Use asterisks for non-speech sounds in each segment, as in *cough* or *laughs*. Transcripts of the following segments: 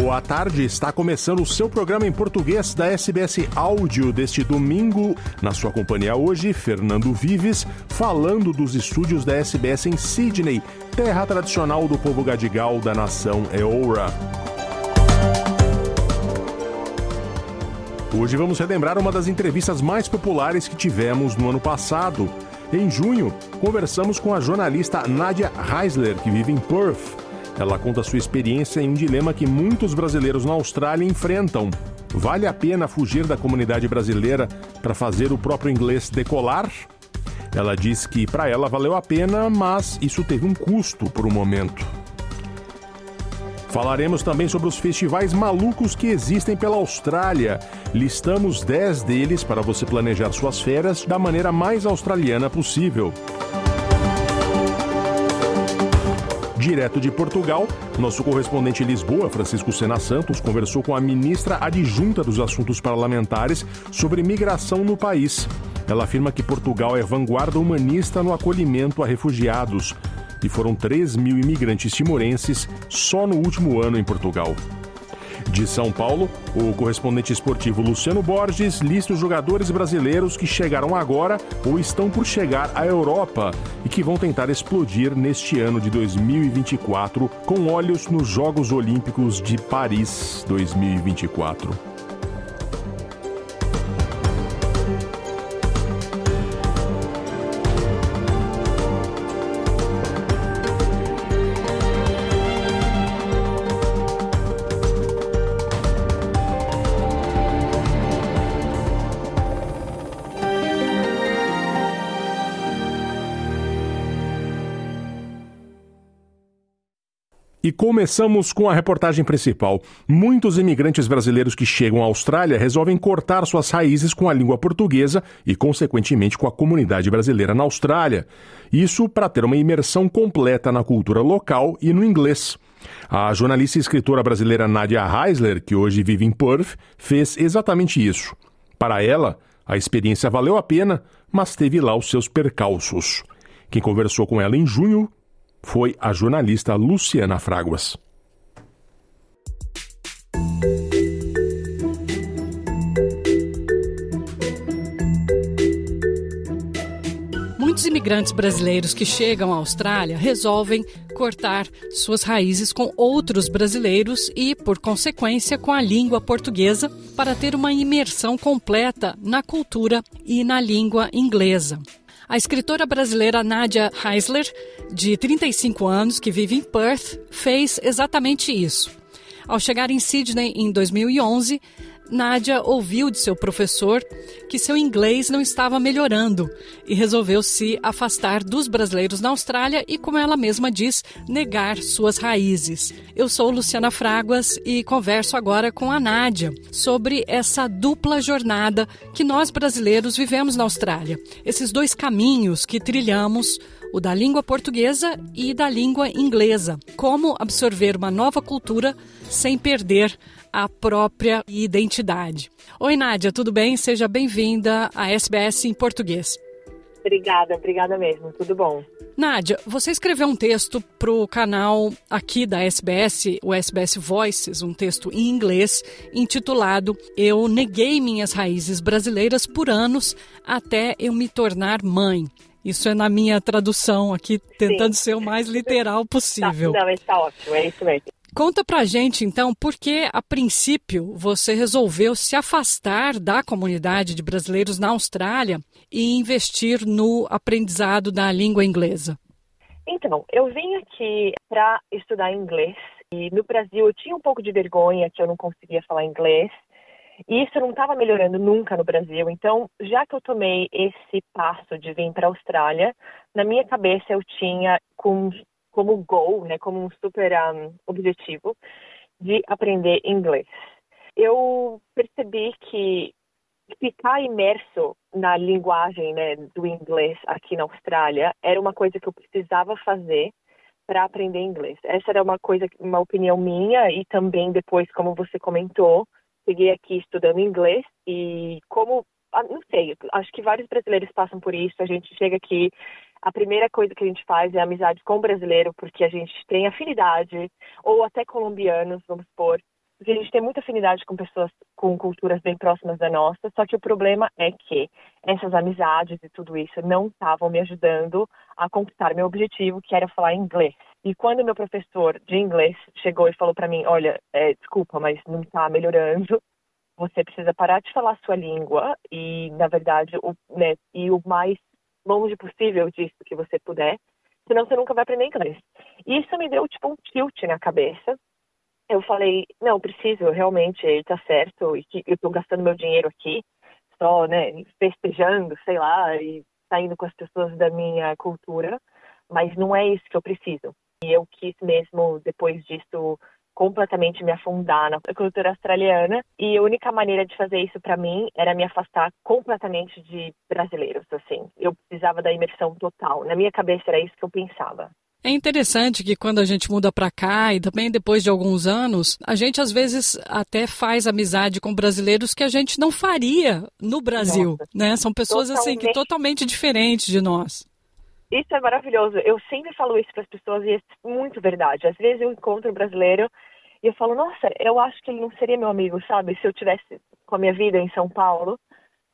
Boa tarde, está começando o seu programa em português da SBS Áudio deste domingo. Na sua companhia hoje, Fernando Vives, falando dos estúdios da SBS em Sydney, terra tradicional do povo gadigal da nação Eora. Hoje vamos relembrar uma das entrevistas mais populares que tivemos no ano passado. Em junho, conversamos com a jornalista Nadia Heisler, que vive em Perth. Ela conta sua experiência em um dilema que muitos brasileiros na Austrália enfrentam. Vale a pena fugir da comunidade brasileira para fazer o próprio inglês decolar? Ela diz que para ela valeu a pena, mas isso teve um custo por um momento. Falaremos também sobre os festivais malucos que existem pela Austrália. Listamos 10 deles para você planejar suas férias da maneira mais australiana possível. Direto de Portugal, nosso correspondente em Lisboa, Francisco Sena Santos, conversou com a ministra adjunta dos Assuntos Parlamentares sobre migração no país. Ela afirma que Portugal é vanguarda humanista no acolhimento a refugiados e foram 3 mil imigrantes timorenses só no último ano em Portugal. De São Paulo, o correspondente esportivo Luciano Borges lista os jogadores brasileiros que chegaram agora ou estão por chegar à Europa e que vão tentar explodir neste ano de 2024 com olhos nos Jogos Olímpicos de Paris 2024. Começamos com a reportagem principal. Muitos imigrantes brasileiros que chegam à Austrália resolvem cortar suas raízes com a língua portuguesa e, consequentemente, com a comunidade brasileira na Austrália. Isso para ter uma imersão completa na cultura local e no inglês. A jornalista e escritora brasileira Nadia Heisler, que hoje vive em Perth, fez exatamente isso. Para ela, a experiência valeu a pena, mas teve lá os seus percalços. Quem conversou com ela em junho foi a jornalista Luciana Fraguas. Muitos imigrantes brasileiros que chegam à Austrália resolvem cortar suas raízes com outros brasileiros e, por consequência, com a língua portuguesa para ter uma imersão completa na cultura e na língua inglesa. A escritora brasileira Nadia Heisler, de 35 anos, que vive em Perth, fez exatamente isso. Ao chegar em Sydney em 2011, Nádia ouviu de seu professor que seu inglês não estava melhorando e resolveu se afastar dos brasileiros na Austrália e, como ela mesma diz, negar suas raízes. Eu sou Luciana Fraguas e converso agora com a Nádia sobre essa dupla jornada que nós brasileiros vivemos na Austrália. Esses dois caminhos que trilhamos o da língua portuguesa e da língua inglesa. Como absorver uma nova cultura sem perder a própria identidade. Oi, Nádia, tudo bem? Seja bem-vinda à SBS em português. Obrigada, obrigada mesmo, tudo bom. Nádia, você escreveu um texto para o canal aqui da SBS, o SBS Voices, um texto em inglês, intitulado Eu Neguei Minhas Raízes Brasileiras por Anos até eu me tornar mãe. Isso é na minha tradução aqui, tentando Sim. ser o mais literal possível. Tá, não, está ótimo, é isso mesmo. Conta pra gente, então, por que, a princípio, você resolveu se afastar da comunidade de brasileiros na Austrália e investir no aprendizado da língua inglesa? Então, eu vim aqui para estudar inglês e no Brasil eu tinha um pouco de vergonha que eu não conseguia falar inglês. E isso não estava melhorando nunca no Brasil. Então, já que eu tomei esse passo de vir para a Austrália, na minha cabeça eu tinha com, como goal, né, como um super um, objetivo, de aprender inglês. Eu percebi que ficar imerso na linguagem né, do inglês aqui na Austrália era uma coisa que eu precisava fazer para aprender inglês. Essa era uma coisa, uma opinião minha e também depois, como você comentou, cheguei aqui estudando inglês e como, ah, não sei, acho que vários brasileiros passam por isso. A gente chega aqui, a primeira coisa que a gente faz é amizade com o brasileiro, porque a gente tem afinidade, ou até colombianos, vamos supor, porque a gente tem muita afinidade com pessoas com culturas bem próximas da nossa, só que o problema é que essas amizades e tudo isso não estavam me ajudando a conquistar meu objetivo, que era falar inglês. E quando meu professor de inglês chegou e falou para mim, olha, é, desculpa, mas não está melhorando, você precisa parar de falar sua língua e, na verdade, o, né, e o mais longe possível disso que você puder, senão você nunca vai aprender inglês. E isso me deu, tipo, um tilt na cabeça, eu falei, não, preciso, realmente, ele tá certo, e eu tô gastando meu dinheiro aqui, só, né, festejando, sei lá, e saindo com as pessoas da minha cultura, mas não é isso que eu preciso. E eu quis mesmo, depois disso, completamente me afundar na cultura australiana e a única maneira de fazer isso para mim era me afastar completamente de brasileiros assim. Eu precisava da imersão total. Na minha cabeça era isso que eu pensava. É interessante que quando a gente muda para cá e também depois de alguns anos, a gente às vezes até faz amizade com brasileiros que a gente não faria no Brasil, Nossa. né? São pessoas totalmente. assim que totalmente diferentes de nós. Isso é maravilhoso. Eu sempre falo isso para as pessoas e é muito verdade. Às vezes eu encontro um brasileiro e eu falo, nossa, eu acho que ele não seria meu amigo, sabe? Se eu tivesse com a minha vida em São Paulo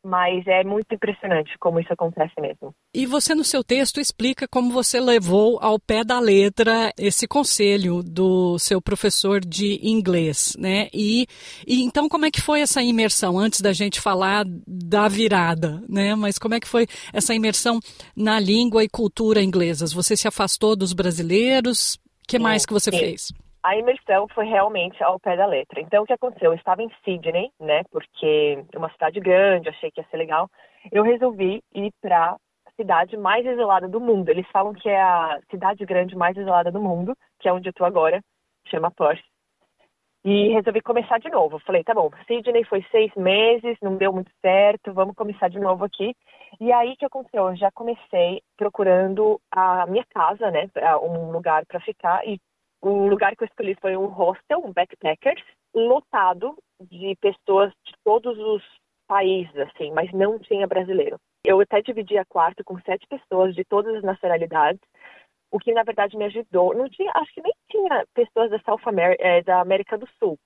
mas é muito impressionante como isso acontece mesmo. E você no seu texto explica como você levou ao pé da letra esse conselho do seu professor de inglês, né? E, e então como é que foi essa imersão antes da gente falar da virada, né? Mas como é que foi essa imersão na língua e cultura inglesas? Você se afastou dos brasileiros? O que mais que você sim. fez? A imersão foi realmente ao pé da letra. Então, o que aconteceu? Eu estava em Sydney, né? Porque é uma cidade grande, achei que ia ser legal. Eu resolvi ir para a cidade mais isolada do mundo. Eles falam que é a cidade grande mais isolada do mundo, que é onde eu estou agora, chama Perth. E resolvi começar de novo. Falei, tá bom, Sydney foi seis meses, não deu muito certo, vamos começar de novo aqui. E aí que aconteceu? Eu já comecei procurando a minha casa, né, um lugar para ficar e o lugar que eu escolhi foi um hostel, um backpackers, lotado de pessoas de todos os países, assim, mas não tinha brasileiro. Eu até dividi a quarto com sete pessoas de todas as nacionalidades, o que na verdade me ajudou. Não tinha, acho que nem tinha pessoas da South America, é, da América do Sul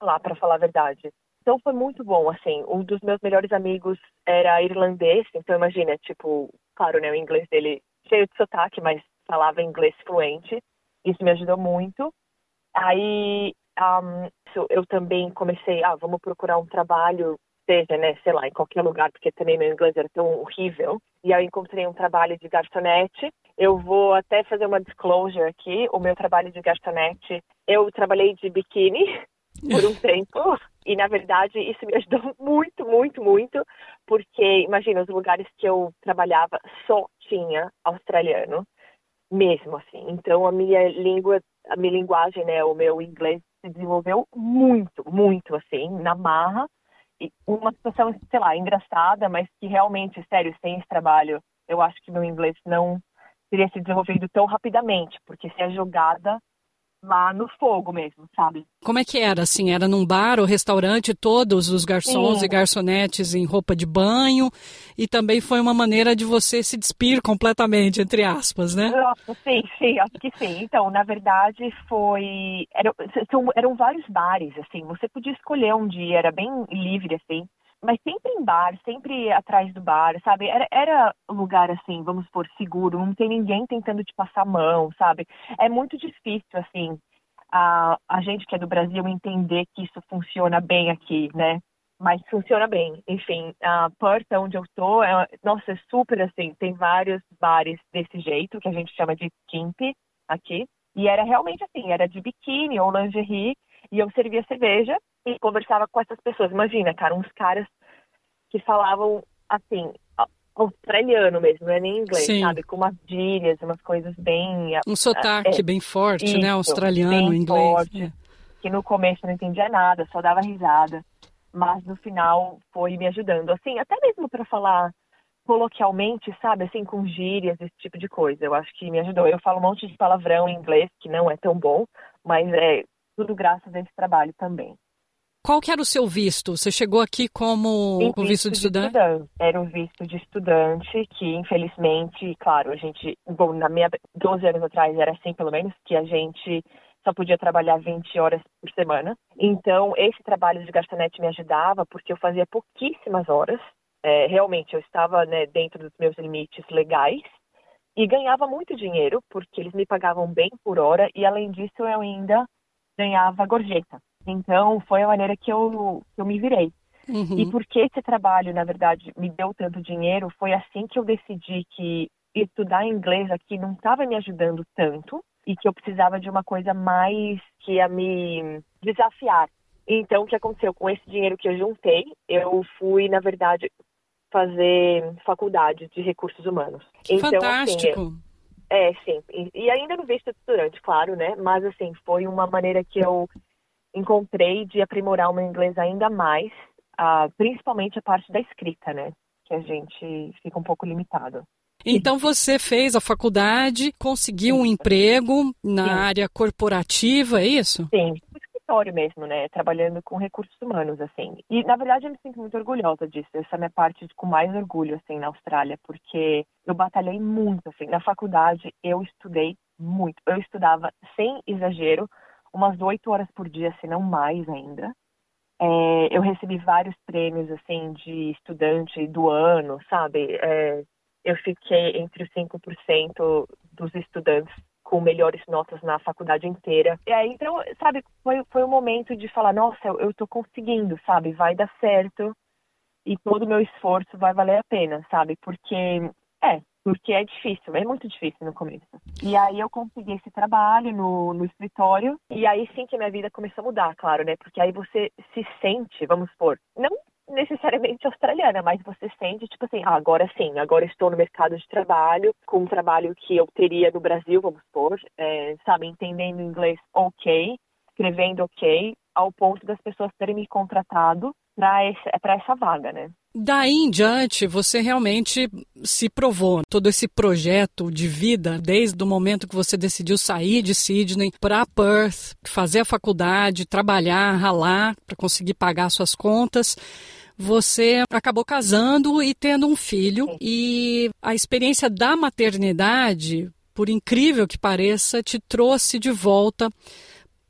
lá, para falar a verdade. Então foi muito bom, assim. Um dos meus melhores amigos era irlandês, então imagina, tipo, claro, né, o inglês dele cheio de sotaque, mas falava inglês fluente. Isso me ajudou muito. Aí um, eu também comecei, ah, vamos procurar um trabalho, seja, né, sei lá, em qualquer lugar, porque também meu inglês era tão horrível. E aí eu encontrei um trabalho de garçonete. Eu vou até fazer uma disclosure aqui. O meu trabalho de garçonete, eu trabalhei de biquíni *laughs* por um tempo. E, na verdade, isso me ajudou *laughs* muito, muito, muito, porque, imagina, os lugares que eu trabalhava só tinha australiano mesmo assim. Então a minha língua, a minha linguagem, né, o meu inglês se desenvolveu muito, muito assim, na marra. E uma situação, sei lá, engraçada, mas que realmente, sério, sem esse trabalho, eu acho que meu inglês não teria se desenvolvido tão rapidamente, porque se é jogada lá no fogo mesmo, sabe? Como é que era, assim? Era num bar ou restaurante, todos os garçons sim. e garçonetes em roupa de banho, e também foi uma maneira de você se despir completamente, entre aspas, né? Nossa, sim, sim, acho que sim. Então, na verdade, foi... Eram, eram vários bares, assim, você podia escolher um dia, era bem livre, assim, mas sempre em bar, sempre atrás do bar, sabe? Era, era lugar assim, vamos por seguro, não tem ninguém tentando te passar a mão, sabe? É muito difícil, assim, a, a gente que é do Brasil entender que isso funciona bem aqui, né? Mas funciona bem. Enfim, a Perth, onde eu tô, é, nossa, é super assim, tem vários bares desse jeito, que a gente chama de kimp aqui. E era realmente assim, era de biquíni ou lingerie, e eu servia cerveja e conversava com essas pessoas. Imagina, cara, uns caras que falavam assim, australiano mesmo, não é nem inglês, Sim. sabe? Com umas gírias, umas coisas bem. Um sotaque é, bem forte, né? isso, né? Australiano, inglês. Forte, é. Que no começo não entendia nada, só dava risada. Mas no final foi me ajudando. Assim, até mesmo para falar coloquialmente, sabe? Assim, com gírias, esse tipo de coisa. Eu acho que me ajudou. Eu falo um monte de palavrão em inglês, que não é tão bom, mas é tudo graças a esse trabalho também. Qual que era o seu visto? Você chegou aqui como o visto de estudante? de estudante? Era o visto de estudante, que infelizmente, claro, a gente, bom, na minha 12 anos atrás era assim pelo menos, que a gente só podia trabalhar 20 horas por semana. Então, esse trabalho de garçonete me ajudava porque eu fazia pouquíssimas horas. É, realmente, eu estava né, dentro dos meus limites legais e ganhava muito dinheiro porque eles me pagavam bem por hora e, além disso, eu ainda ganhava gorjeta. Então, foi a maneira que eu, que eu me virei. Uhum. E porque esse trabalho, na verdade, me deu tanto dinheiro, foi assim que eu decidi que estudar inglês aqui não estava me ajudando tanto e que eu precisava de uma coisa mais que ia me desafiar. Então, o que aconteceu? Com esse dinheiro que eu juntei, eu fui, na verdade, fazer faculdade de recursos humanos. Que então, fantástico! Assim, é, sim. E, e ainda no visto de estudante, claro, né? Mas, assim, foi uma maneira que eu encontrei de aprimorar o meu inglês ainda mais, uh, principalmente a parte da escrita, né? Que a gente fica um pouco limitado. Então você fez a faculdade, conseguiu um emprego na Sim. área corporativa, é isso? Sim, no escritório mesmo, né? Trabalhando com recursos humanos, assim. E na verdade eu me sinto muito orgulhosa disso. Essa é a minha parte com mais orgulho, assim, na Austrália, porque eu batalhei muito, assim. Na faculdade eu estudei muito. Eu estudava sem exagero umas oito horas por dia, se não mais ainda. É, eu recebi vários prêmios, assim, de estudante do ano, sabe? É, eu fiquei entre os 5% dos estudantes com melhores notas na faculdade inteira. E aí, então, sabe, foi, foi um momento de falar, nossa, eu, eu tô conseguindo, sabe? Vai dar certo e todo o meu esforço vai valer a pena, sabe? Porque, é, porque é difícil, é muito difícil no começo. E aí eu consegui esse trabalho no, no escritório, e aí sim que minha vida começou a mudar, claro, né? Porque aí você se sente, vamos supor, não necessariamente australiana, mas você sente, tipo assim, ah, agora sim, agora estou no mercado de trabalho, com um trabalho que eu teria no Brasil, vamos supor, é, sabe, entendendo inglês ok, escrevendo ok, ao ponto das pessoas terem me contratado para essa vaga, né? Daí em diante, você realmente se provou. Todo esse projeto de vida, desde o momento que você decidiu sair de Sydney para Perth, fazer a faculdade, trabalhar, ralar para conseguir pagar suas contas, você acabou casando e tendo um filho. E a experiência da maternidade, por incrível que pareça, te trouxe de volta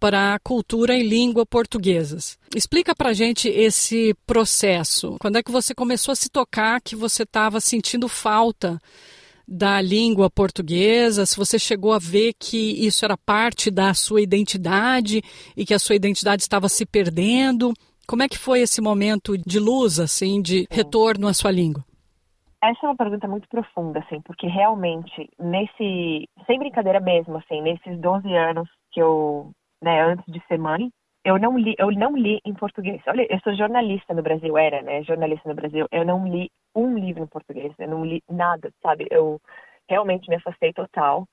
para a cultura e língua portuguesas. Explica para gente esse processo. Quando é que você começou a se tocar que você estava sentindo falta da língua portuguesa? Se você chegou a ver que isso era parte da sua identidade e que a sua identidade estava se perdendo? Como é que foi esse momento de luz, assim, de retorno à sua língua? Essa é uma pergunta muito profunda, assim, porque realmente, nesse, sem brincadeira mesmo, assim, nesses 12 anos que eu né, antes de ser mãe, eu não li, eu não li em português. Olha, eu sou jornalista no Brasil, era, né, jornalista no Brasil. Eu não li um livro em português, eu não li nada, sabe? Eu realmente me afastei total,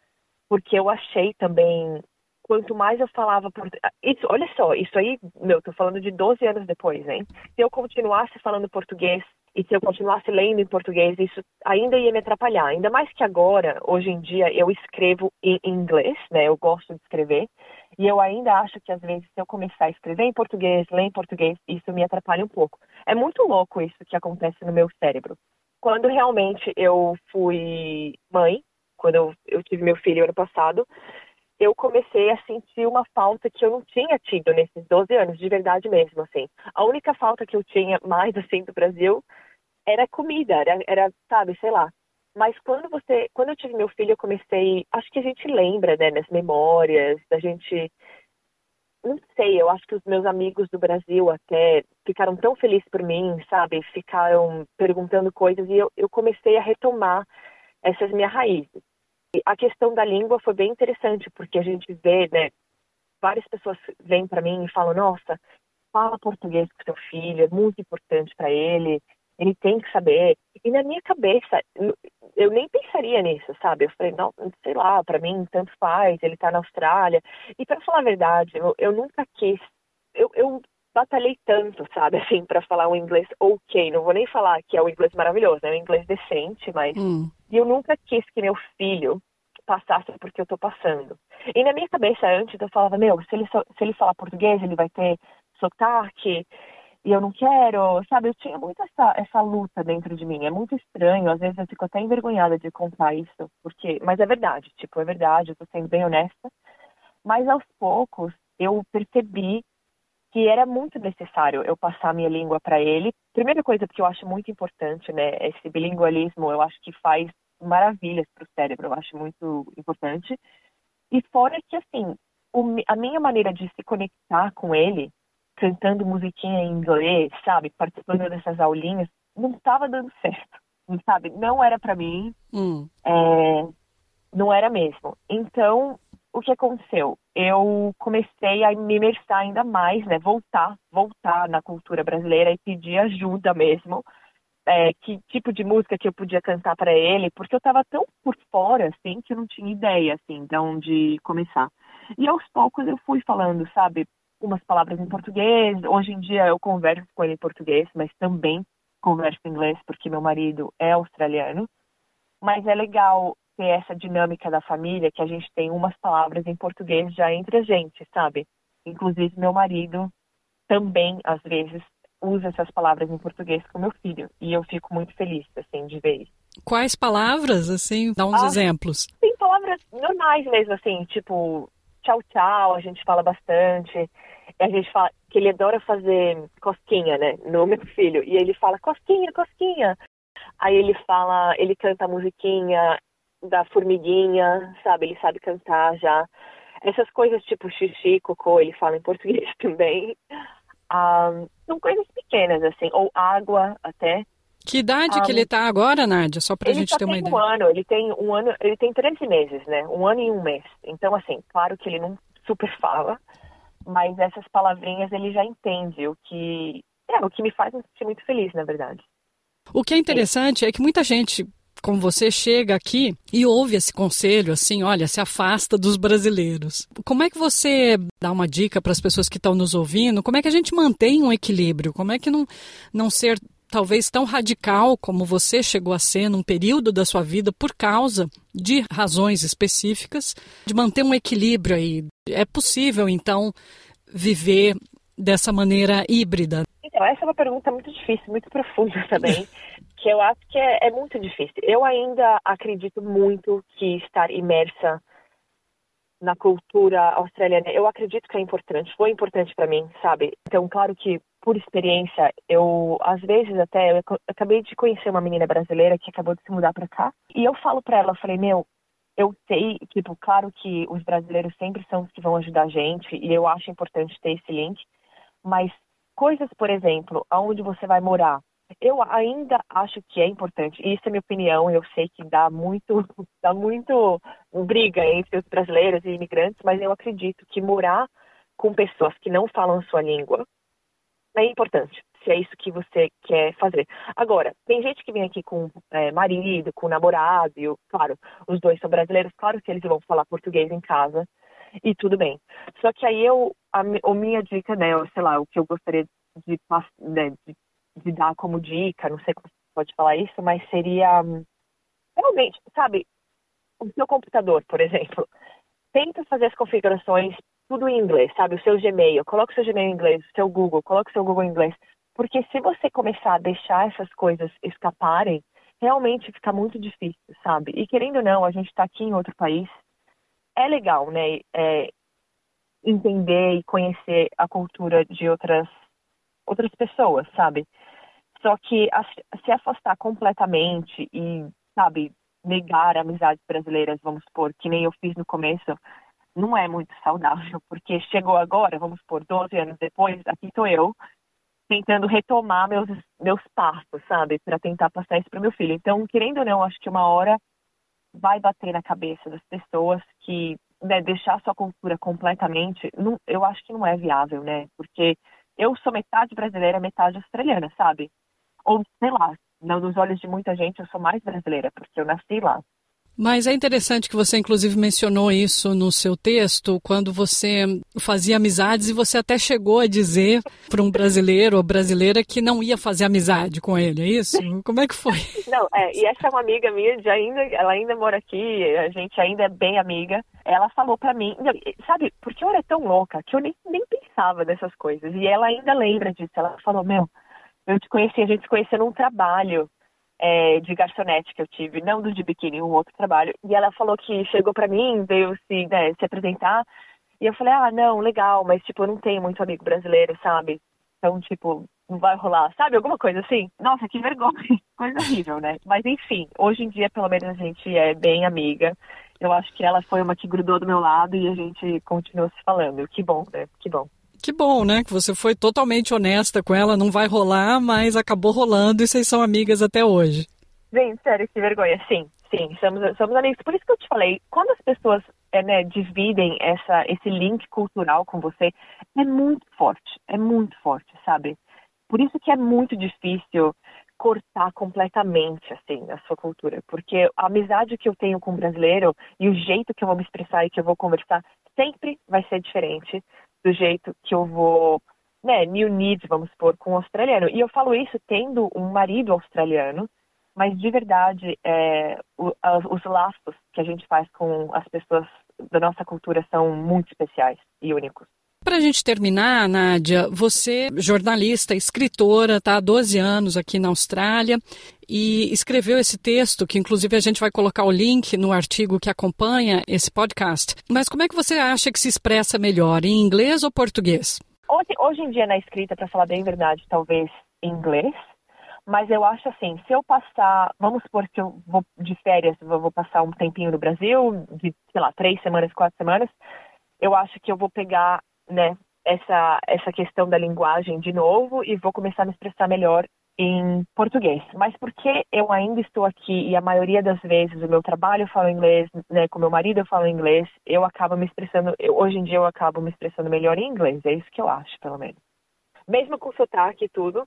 porque eu achei também quanto mais eu falava por isso, olha só, isso aí, meu, tô falando de 12 anos depois, hein? Se eu continuasse falando português e se eu continuasse lendo em português, isso ainda ia me atrapalhar. Ainda mais que agora, hoje em dia, eu escrevo em inglês, né? Eu gosto de escrever. E eu ainda acho que às vezes se eu começar a escrever em português, ler em português, isso me atrapalha um pouco. É muito louco isso que acontece no meu cérebro. Quando realmente eu fui mãe, quando eu, tive meu filho ano passado, eu comecei a sentir uma falta que eu não tinha tido nesses 12 anos, de verdade mesmo, assim. A única falta que eu tinha mais, assim, do Brasil era comida, era, era sabe, sei lá. Mas quando você, quando eu tive meu filho, eu comecei, acho que a gente lembra, né, nas memórias, da gente não sei, eu acho que os meus amigos do Brasil até ficaram tão felizes por mim, sabe? Ficaram perguntando coisas e eu, eu comecei a retomar essas minhas raízes. E a questão da língua foi bem interessante, porque a gente vê, né? Várias pessoas vêm para mim e falam: nossa, fala português com seu filho, é muito importante para ele, ele tem que saber. E na minha cabeça, eu nem pensaria nisso, sabe? Eu falei, não, sei lá, para mim tanto faz, ele tá na Austrália. E para falar a verdade, eu, eu nunca quis, eu, eu batalhei tanto, sabe, *laughs* assim, para falar um inglês ok. Não vou nem falar que é o inglês maravilhoso, é um inglês decente, mas. Hum. E eu nunca quis que meu filho passasse porque eu tô passando. E na minha cabeça antes eu falava, meu, se ele, se ele falar português, ele vai ter sotaque e eu não quero, sabe? Eu tinha muito essa, essa luta dentro de mim. É muito estranho, às vezes eu fico até envergonhada de contar isso, porque, mas é verdade, tipo, é verdade, eu tô sendo bem honesta. Mas aos poucos eu percebi que era muito necessário eu passar minha língua para ele. Primeira coisa que eu acho muito importante, né, esse bilingualismo, eu acho que faz maravilhas para o cérebro, eu acho muito importante. E fora que, assim, a minha maneira de se conectar com ele, cantando musiquinha em inglês, sabe, participando dessas aulinhas, não estava dando certo, *laughs* sabe? Não era para mim, hum. é, não era mesmo. Então, o que aconteceu? Eu comecei a me imersar ainda mais, né? Voltar, voltar na cultura brasileira e pedir ajuda mesmo. É, que tipo de música que eu podia cantar para ele, porque eu estava tão por fora, assim, que eu não tinha ideia, assim, de onde começar. E aos poucos eu fui falando, sabe, umas palavras em português. Hoje em dia eu converso com ele em português, mas também converso em inglês porque meu marido é australiano. Mas é legal ter essa dinâmica da família, que a gente tem umas palavras em português já entre a gente, sabe? Inclusive, meu marido também, às vezes, usa essas palavras em português com meu filho. E eu fico muito feliz, assim, de ver isso. Quais palavras, assim? Dá uns ah, exemplos. Tem palavras normais mesmo, assim, tipo, tchau, tchau, a gente fala bastante. A gente fala que ele adora fazer cosquinha, né, no meu filho. E ele fala, cosquinha, cosquinha. Aí ele fala, ele canta a musiquinha, da formiguinha, sabe? Ele sabe cantar já. Essas coisas tipo xixi, cocô, ele fala em português *laughs* também. Um, são coisas pequenas, assim, ou água até. Que idade um, que ele tá agora, Nádia? Só pra gente ter uma ideia. Um ano, ele tem um ano, ele tem 13 meses, né? Um ano e um mês. Então, assim, claro que ele não super fala, mas essas palavrinhas ele já entende, o que é o que me faz me sentir muito feliz, na verdade. O que é interessante é que muita gente como você chega aqui e ouve esse conselho assim, olha, se afasta dos brasileiros. Como é que você dá uma dica para as pessoas que estão nos ouvindo? Como é que a gente mantém um equilíbrio? Como é que não, não ser talvez tão radical como você chegou a ser num período da sua vida por causa de razões específicas, de manter um equilíbrio aí? É possível, então, viver dessa maneira híbrida? Então, essa é uma pergunta muito difícil, muito profunda também. *laughs* que eu acho que é, é muito difícil. Eu ainda acredito muito que estar imersa na cultura australiana, eu acredito que é importante, foi importante para mim, sabe? Então, claro que por experiência, eu às vezes até eu acabei de conhecer uma menina brasileira que acabou de se mudar para cá, e eu falo para ela, eu falei, meu, eu sei, tipo, claro que os brasileiros sempre são os que vão ajudar a gente, e eu acho importante ter esse link, mas coisas, por exemplo, aonde você vai morar, eu ainda acho que é importante, e isso é minha opinião, eu sei que dá muito, *laughs* dá muito briga entre os brasileiros e imigrantes, mas eu acredito que morar com pessoas que não falam sua língua é importante, se é isso que você quer fazer. Agora, tem gente que vem aqui com é, marido, com namorado, e, claro, os dois são brasileiros, claro que eles vão falar português em casa, e tudo bem. Só que aí eu, a, a minha dica, né, sei lá, o que eu gostaria de, né, de de dar como dica, não sei como você pode falar isso, mas seria hum, realmente, sabe, o seu computador, por exemplo, tenta fazer as configurações tudo em inglês, sabe? O seu Gmail, coloque o seu Gmail em inglês, o seu Google, coloque o seu Google em inglês. Porque se você começar a deixar essas coisas escaparem, realmente fica muito difícil, sabe? E querendo ou não, a gente está aqui em outro país é legal, né? É, entender e conhecer a cultura de outras outras pessoas, sabe? Só que se afastar completamente e, sabe, negar amizades brasileiras, vamos supor, que nem eu fiz no começo, não é muito saudável, porque chegou agora, vamos supor, 12 anos depois, aqui estou eu, tentando retomar meus, meus passos, sabe, para tentar passar isso para meu filho. Então, querendo ou não, acho que uma hora vai bater na cabeça das pessoas que né, deixar sua cultura completamente, não, eu acho que não é viável, né? Porque eu sou metade brasileira, metade australiana, sabe? Ou sei lá, nos olhos de muita gente eu sou mais brasileira, porque eu nasci lá. Mas é interessante que você, inclusive, mencionou isso no seu texto, quando você fazia amizades e você até chegou a dizer para um brasileiro ou brasileira que não ia fazer amizade com ele, é isso? Como é que foi? Não, é, e essa é uma amiga minha, de ainda, ela ainda mora aqui, a gente ainda é bem amiga. Ela falou para mim, sabe, porque eu era tão louca que eu nem, nem pensava nessas coisas. E ela ainda lembra disso. Ela falou, meu, eu te conheci, a gente se conheceu num trabalho é, de garçonete que eu tive, não do de biquíni, um outro trabalho. E ela falou que chegou para mim, veio se, né, se apresentar. E eu falei, ah, não, legal, mas tipo, eu não tenho muito amigo brasileiro, sabe? Então, tipo, não vai rolar, sabe? Alguma coisa assim. Nossa, que vergonha, *laughs* coisa horrível, né? Mas enfim, hoje em dia, pelo menos, a gente é bem amiga. Eu acho que ela foi uma que grudou do meu lado e a gente continuou se falando. Que bom, né? Que bom. Que bom, né? Que você foi totalmente honesta com ela, não vai rolar, mas acabou rolando e vocês são amigas até hoje. Gente, sério, que vergonha. Sim, sim, somos, somos amigos. Por isso que eu te falei, quando as pessoas é, né, dividem essa, esse link cultural com você, é muito forte, é muito forte, sabe? Por isso que é muito difícil cortar completamente, assim, a sua cultura. Porque a amizade que eu tenho com o brasileiro e o jeito que eu vou me expressar e que eu vou conversar sempre vai ser diferente do jeito que eu vou, né, me unir, vamos supor, com o australiano. E eu falo isso tendo um marido australiano, mas de verdade, é, o, os laços que a gente faz com as pessoas da nossa cultura são muito especiais e únicos. Para a gente terminar, Nádia, você, jornalista, escritora, está há 12 anos aqui na Austrália e escreveu esse texto, que inclusive a gente vai colocar o link no artigo que acompanha esse podcast. Mas como é que você acha que se expressa melhor, em inglês ou português? Hoje, hoje em dia, na escrita, para falar bem a verdade, talvez em inglês. Mas eu acho assim, se eu passar, vamos supor que eu vou de férias, vou passar um tempinho no Brasil, de, sei lá, três semanas, quatro semanas, eu acho que eu vou pegar né, essa, essa questão da linguagem de novo e vou começar a me expressar melhor em português. Mas porque eu ainda estou aqui e a maioria das vezes o meu trabalho eu falo inglês, né, com meu marido eu falo inglês, eu acabo me expressando, eu, hoje em dia eu acabo me expressando melhor em inglês, é isso que eu acho, pelo menos. Mesmo com sotaque e tudo,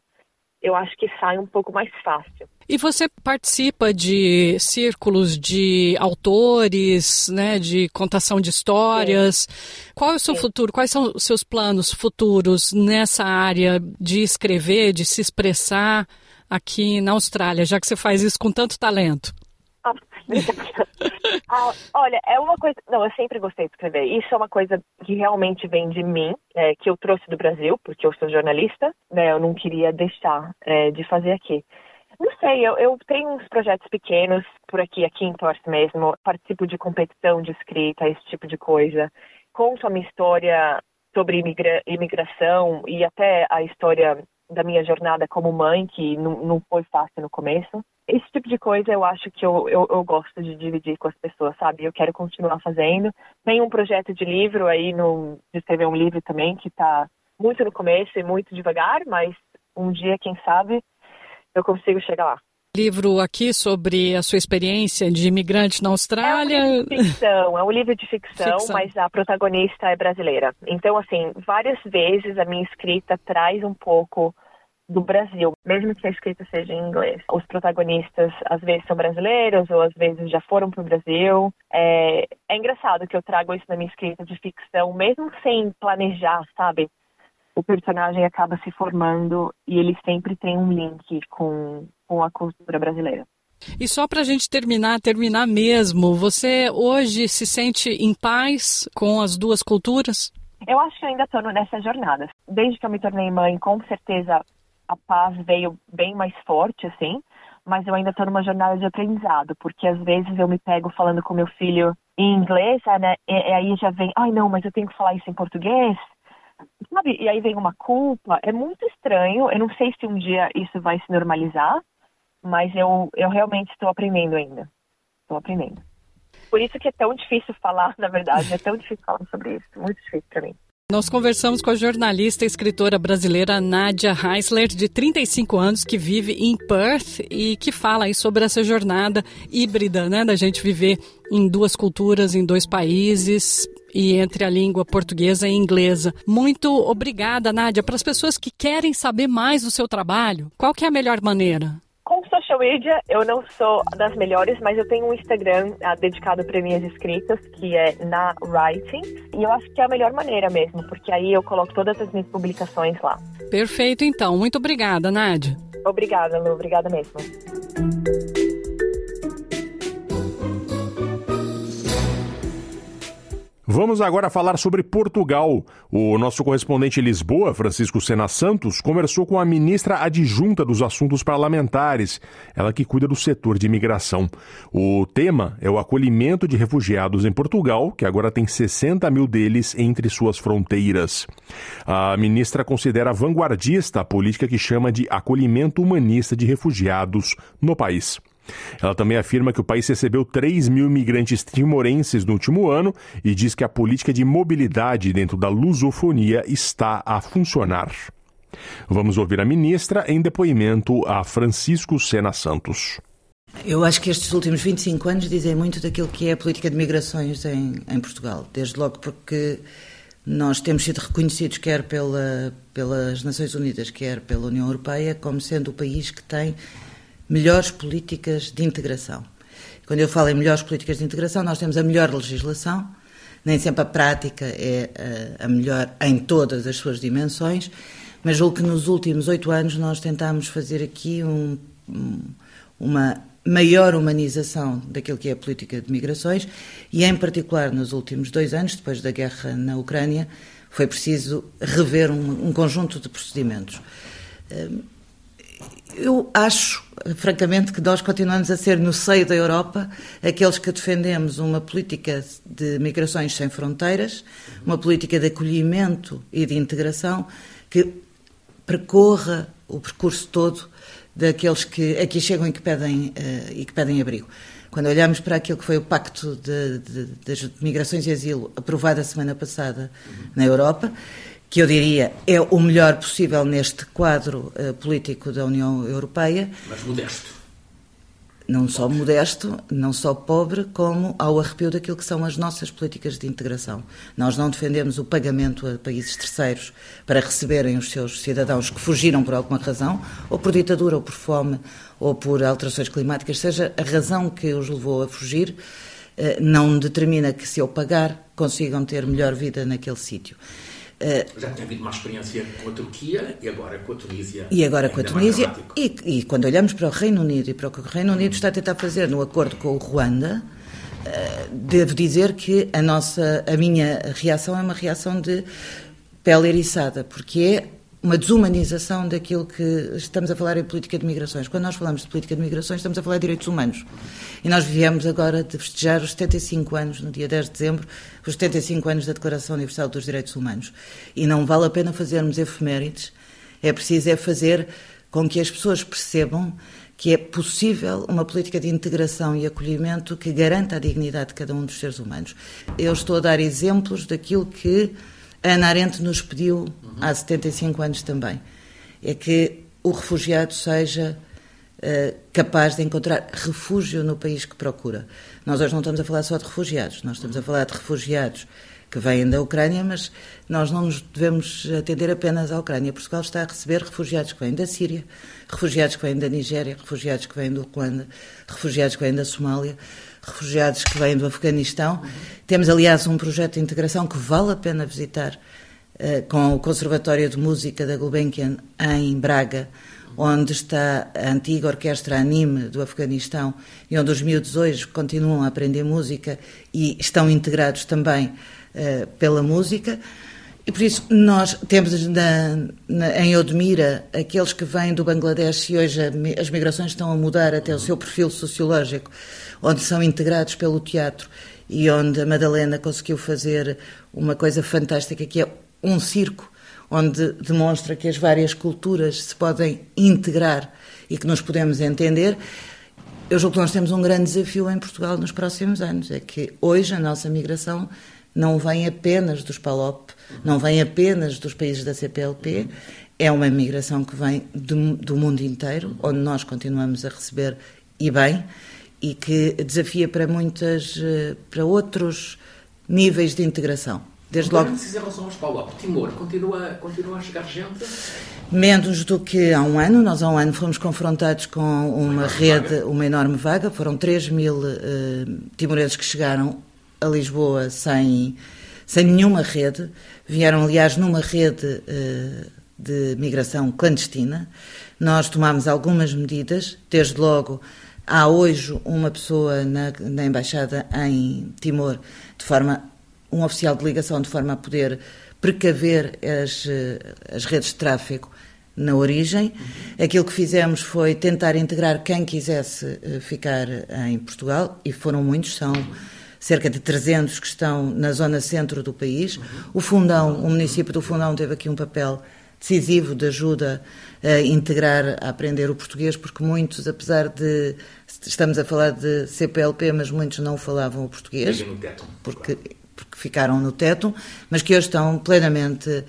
eu acho que sai um pouco mais fácil. E você participa de círculos de autores, né, de contação de histórias. Sim. Qual é o seu Sim. futuro? Quais são os seus planos futuros nessa área de escrever, de se expressar aqui na Austrália, já que você faz isso com tanto talento? *laughs* Ah, olha, é uma coisa. Não, eu sempre gostei de escrever. Isso é uma coisa que realmente vem de mim, é, que eu trouxe do Brasil, porque eu sou jornalista, né? Eu não queria deixar é, de fazer aqui. Não sei, eu, eu, tenho uns projetos pequenos por aqui, aqui em Perth mesmo. Participo de competição de escrita, esse tipo de coisa. Conto a minha história sobre imigra imigração e até a história da minha jornada como mãe, que não, não foi fácil no começo. Esse tipo de coisa eu acho que eu, eu, eu, gosto de dividir com as pessoas, sabe? Eu quero continuar fazendo. Tem um projeto de livro aí, no, de escrever um livro também, que está muito no começo e muito devagar, mas um dia, quem sabe, eu consigo chegar lá. Livro aqui sobre a sua experiência de imigrante na Austrália. É um livro de ficção, é um livro de ficção, ficção, mas a protagonista é brasileira. Então, assim, várias vezes a minha escrita traz um pouco do Brasil, mesmo que a escrita seja em inglês. Os protagonistas às vezes são brasileiros ou às vezes já foram para o Brasil. É, é engraçado que eu trago isso na minha escrita de ficção, mesmo sem planejar, sabe? O personagem acaba se formando e ele sempre tem um link com, com a cultura brasileira. E só para a gente terminar, terminar mesmo, você hoje se sente em paz com as duas culturas? Eu acho que eu ainda estou nessa jornada. Desde que eu me tornei mãe, com certeza a paz veio bem mais forte, assim, mas eu ainda estou numa jornada de aprendizado, porque às vezes eu me pego falando com meu filho em inglês, né? E, e aí já vem, ai não, mas eu tenho que falar isso em português. Sabe? E aí vem uma culpa. É muito estranho. Eu não sei se um dia isso vai se normalizar, mas eu, eu realmente estou aprendendo ainda. Estou aprendendo. Por isso que é tão difícil falar, *laughs* na verdade. É tão difícil falar sobre isso. Muito difícil para mim. Nós conversamos com a jornalista e escritora brasileira Nádia Heisler, de 35 anos, que vive em Perth e que fala aí sobre essa jornada híbrida, né, da gente viver em duas culturas, em dois países e entre a língua portuguesa e inglesa. Muito obrigada, Nádia. Para as pessoas que querem saber mais do seu trabalho, qual que é a melhor maneira? Social media, eu não sou das melhores, mas eu tenho um Instagram uh, dedicado para minhas escritas, que é na Writing. E eu acho que é a melhor maneira mesmo, porque aí eu coloco todas as minhas publicações lá. Perfeito, então. Muito obrigada, Nádia. Obrigada, Lu. Obrigada mesmo. Vamos agora falar sobre Portugal. O nosso correspondente em Lisboa, Francisco Sena Santos, conversou com a ministra adjunta dos Assuntos Parlamentares, ela que cuida do setor de imigração. O tema é o acolhimento de refugiados em Portugal, que agora tem 60 mil deles entre suas fronteiras. A ministra considera vanguardista a política que chama de acolhimento humanista de refugiados no país. Ela também afirma que o país recebeu 3 mil imigrantes timorenses no último ano e diz que a política de mobilidade dentro da lusofonia está a funcionar. Vamos ouvir a ministra em depoimento a Francisco Sena Santos. Eu acho que estes últimos 25 anos dizem muito daquilo que é a política de migrações em, em Portugal. Desde logo porque nós temos sido reconhecidos quer pela, pelas Nações Unidas, quer pela União Europeia, como sendo o país que tem melhores políticas de integração. Quando eu falo em melhores políticas de integração, nós temos a melhor legislação, nem sempre a prática é eh, a melhor em todas as suas dimensões, mas julgo que nos últimos oito anos nós tentámos fazer aqui um, uma maior humanização daquilo que é a política de migrações e, em particular, nos últimos dois anos, depois da guerra na Ucrânia, foi preciso rever um, um conjunto de procedimentos. Eu acho, francamente, que nós continuamos a ser, no seio da Europa, aqueles que defendemos uma política de migrações sem fronteiras, uma política de acolhimento e de integração que percorra o percurso todo daqueles que aqui chegam e que pedem, uh, e que pedem abrigo. Quando olhamos para aquilo que foi o Pacto de, de, de Migrações e Asilo aprovado a semana passada na Europa, que eu diria é o melhor possível neste quadro uh, político da União Europeia. Mas modesto. Não só modesto, não só pobre, como ao arrepio daquilo que são as nossas políticas de integração. Nós não defendemos o pagamento a países terceiros para receberem os seus cidadãos que fugiram por alguma razão, ou por ditadura, ou por fome, ou por alterações climáticas, seja a razão que os levou a fugir, eh, não determina que se eu pagar consigam ter melhor vida naquele sítio. Uh, Já tinha havido uma experiência com a Turquia e agora com a Tunísia. E agora com a Tunísia. E, e, quando olhamos para o Reino Unido e para o que o Reino Unido está a tentar fazer no acordo com o Ruanda, uh, devo dizer que a, nossa, a minha reação é uma reação de pele eriçada, porque é uma desumanização daquilo que estamos a falar em política de migrações. Quando nós falamos de política de migrações, estamos a falar de direitos humanos. E nós viemos agora de festejar os 75 anos, no dia 10 de dezembro, os 75 anos da Declaração Universal dos Direitos Humanos. E não vale a pena fazermos efemérides, é preciso é fazer com que as pessoas percebam que é possível uma política de integração e acolhimento que garanta a dignidade de cada um dos seres humanos. Eu estou a dar exemplos daquilo que a Ana Arendt nos pediu uhum. há 75 anos também. É que o refugiado seja uh, capaz de encontrar refúgio no país que procura. Nós hoje não estamos a falar só de refugiados, nós estamos a falar de refugiados que vêm da Ucrânia, mas nós não nos devemos atender apenas à Ucrânia. Portugal está a receber refugiados que vêm da Síria, refugiados que vêm da Nigéria, refugiados que vêm do Ruanda, refugiados que vêm da Somália refugiados que vêm do Afeganistão. Temos, aliás, um projeto de integração que vale a pena visitar uh, com o Conservatório de Música da Gulbenkian em Braga, onde está a antiga orquestra Anime do Afeganistão e onde os miúdos hoje continuam a aprender música e estão integrados também uh, pela música. E por isso nós temos na, na, em Odmira aqueles que vêm do Bangladesh e hoje a, as migrações estão a mudar até o seu perfil sociológico onde são integrados pelo teatro e onde a Madalena conseguiu fazer uma coisa fantástica que é um circo onde demonstra que as várias culturas se podem integrar e que nos podemos entender. Eu julgo que nós temos um grande desafio em Portugal nos próximos anos, é que hoje a nossa migração não vem apenas dos PALOP, não vem apenas dos países da CPLP, é uma migração que vem do, do mundo inteiro, onde nós continuamos a receber e bem, e que desafia para muitas, eh, para outros níveis de integração. Desde logo. em relação aos PALOP, Timor continua, continua a chegar gente? Menos do que há um ano. Nós há um ano fomos confrontados com uma, rede, uma enorme vaga. Foram 3 mil uh, timorenses que chegaram a Lisboa sem, sem nenhuma rede. Vieram, aliás, numa rede uh, de migração clandestina. Nós tomámos algumas medidas, desde logo. Há hoje uma pessoa na, na Embaixada em Timor, de forma um oficial de ligação de forma a poder precaver as, eh, as redes de tráfego na origem. Aquilo que fizemos foi tentar integrar quem quisesse eh, ficar em Portugal, e foram muitos, são cerca de 300 que estão na zona centro do país. O Fundão, o município do Fundão teve aqui um papel decisivo de ajuda a integrar, a aprender o português, porque muitos, apesar de estamos a falar de CPLP, mas muitos não falavam o português, porque porque ficaram no teto, mas que hoje estão plenamente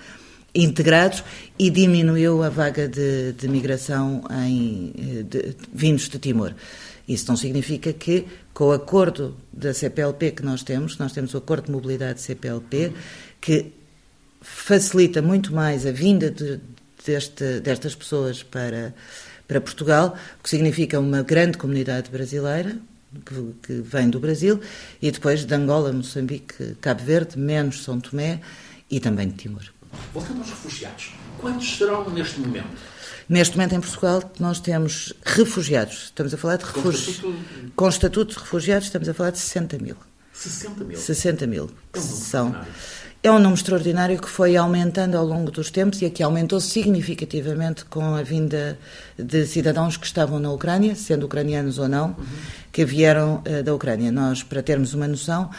integrados e diminuiu a vaga de, de migração em, de, vindos de Timor. Isso não significa que, com o acordo da CPLP que nós temos, nós temos o acordo de mobilidade CPLP, que facilita muito mais a vinda de, deste, destas pessoas para, para Portugal, o que significa uma grande comunidade brasileira, que, que vem do Brasil, e depois de Angola, Moçambique, Cabo Verde, menos São Tomé e também de Timor. Voltando aos refugiados, quantos serão neste momento? Neste momento em Portugal nós temos refugiados, estamos a falar de refugiados. Com, estatuto... de refugiados estamos a falar de 60 mil. 60 mil? 60 mil. É um São. É um número extraordinário que foi aumentando ao longo dos tempos e aqui aumentou significativamente com a vinda de cidadãos que estavam na Ucrânia, sendo ucranianos ou não, uhum. que vieram uh, da Ucrânia. Nós, para termos uma noção,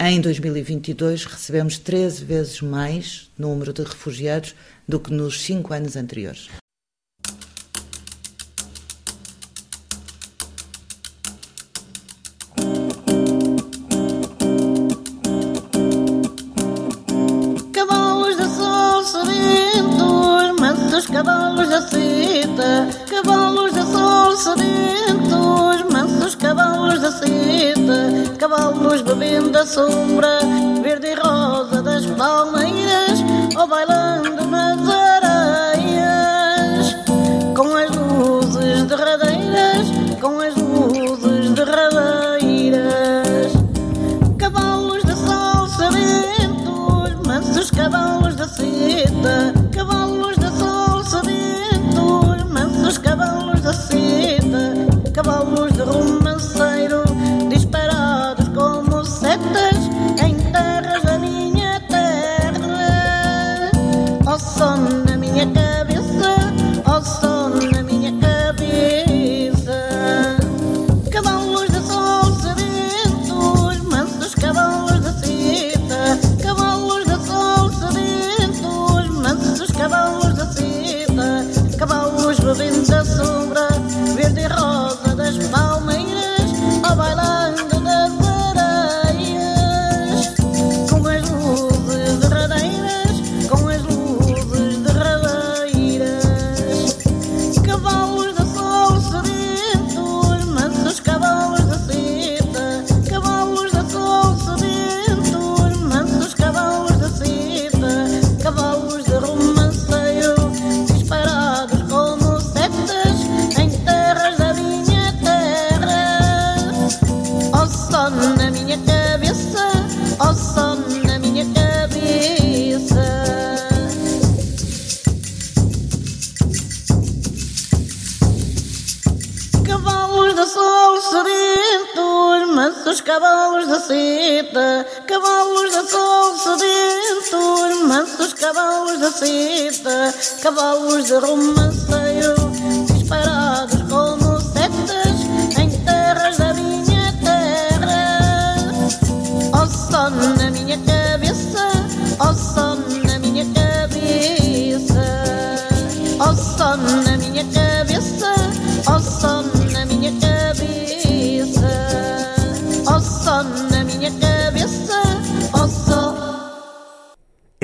em 2022 recebemos 13 vezes mais número de refugiados do que nos cinco anos anteriores. Cavalos da cita, cavalos da sol sedentos, mansos cavalos da cita, cavalos bebendo a sombra verde e rosa das palmeiras, ou bailando cavalos de romanceiro disparados como setas em terras da minha terra.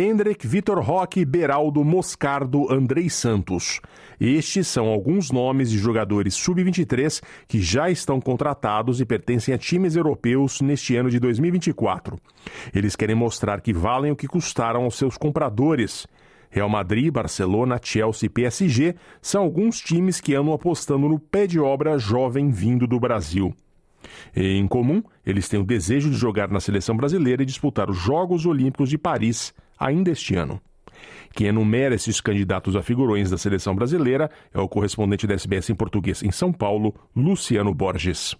Eric, Vitor Roque, Beraldo, Moscardo, Andrei Santos. Estes são alguns nomes de jogadores sub-23 que já estão contratados e pertencem a times europeus neste ano de 2024. Eles querem mostrar que valem o que custaram aos seus compradores. Real Madrid, Barcelona, Chelsea e PSG são alguns times que andam apostando no pé de obra jovem vindo do Brasil. Em comum, eles têm o desejo de jogar na seleção brasileira e disputar os Jogos Olímpicos de Paris ainda este ano. Quem enumera esses candidatos a figurões da seleção brasileira é o correspondente da SBS em português em São Paulo, Luciano Borges.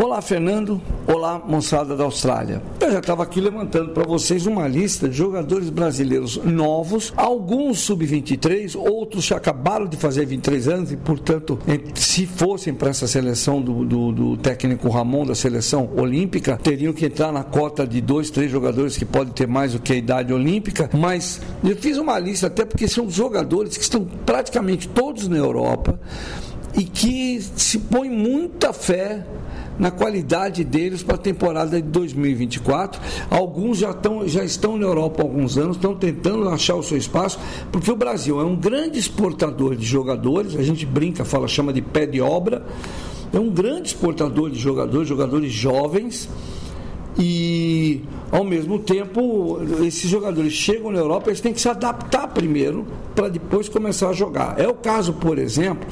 Olá, Fernando. Olá, moçada da Austrália. Eu já estava aqui levantando para vocês uma lista de jogadores brasileiros novos, alguns sub-23, outros já acabaram de fazer 23 anos e, portanto, se fossem para essa seleção do, do, do, técnico Ramon, da seleção olímpica, teriam que entrar na cota de dois, três jogadores que podem ter mais do que a idade olímpica. Mas eu fiz uma lista até porque são jogadores que estão praticamente todos na Europa e que se põe muita fé na qualidade deles para a temporada de 2024. Alguns já, estão, já estão na Europa há alguns anos, estão tentando achar o seu espaço, porque o Brasil é um grande exportador de jogadores, a gente brinca, fala, chama de pé de obra, é um grande exportador de jogadores, jogadores jovens. E ao mesmo tempo, esses jogadores chegam na Europa, eles têm que se adaptar primeiro para depois começar a jogar. É o caso, por exemplo,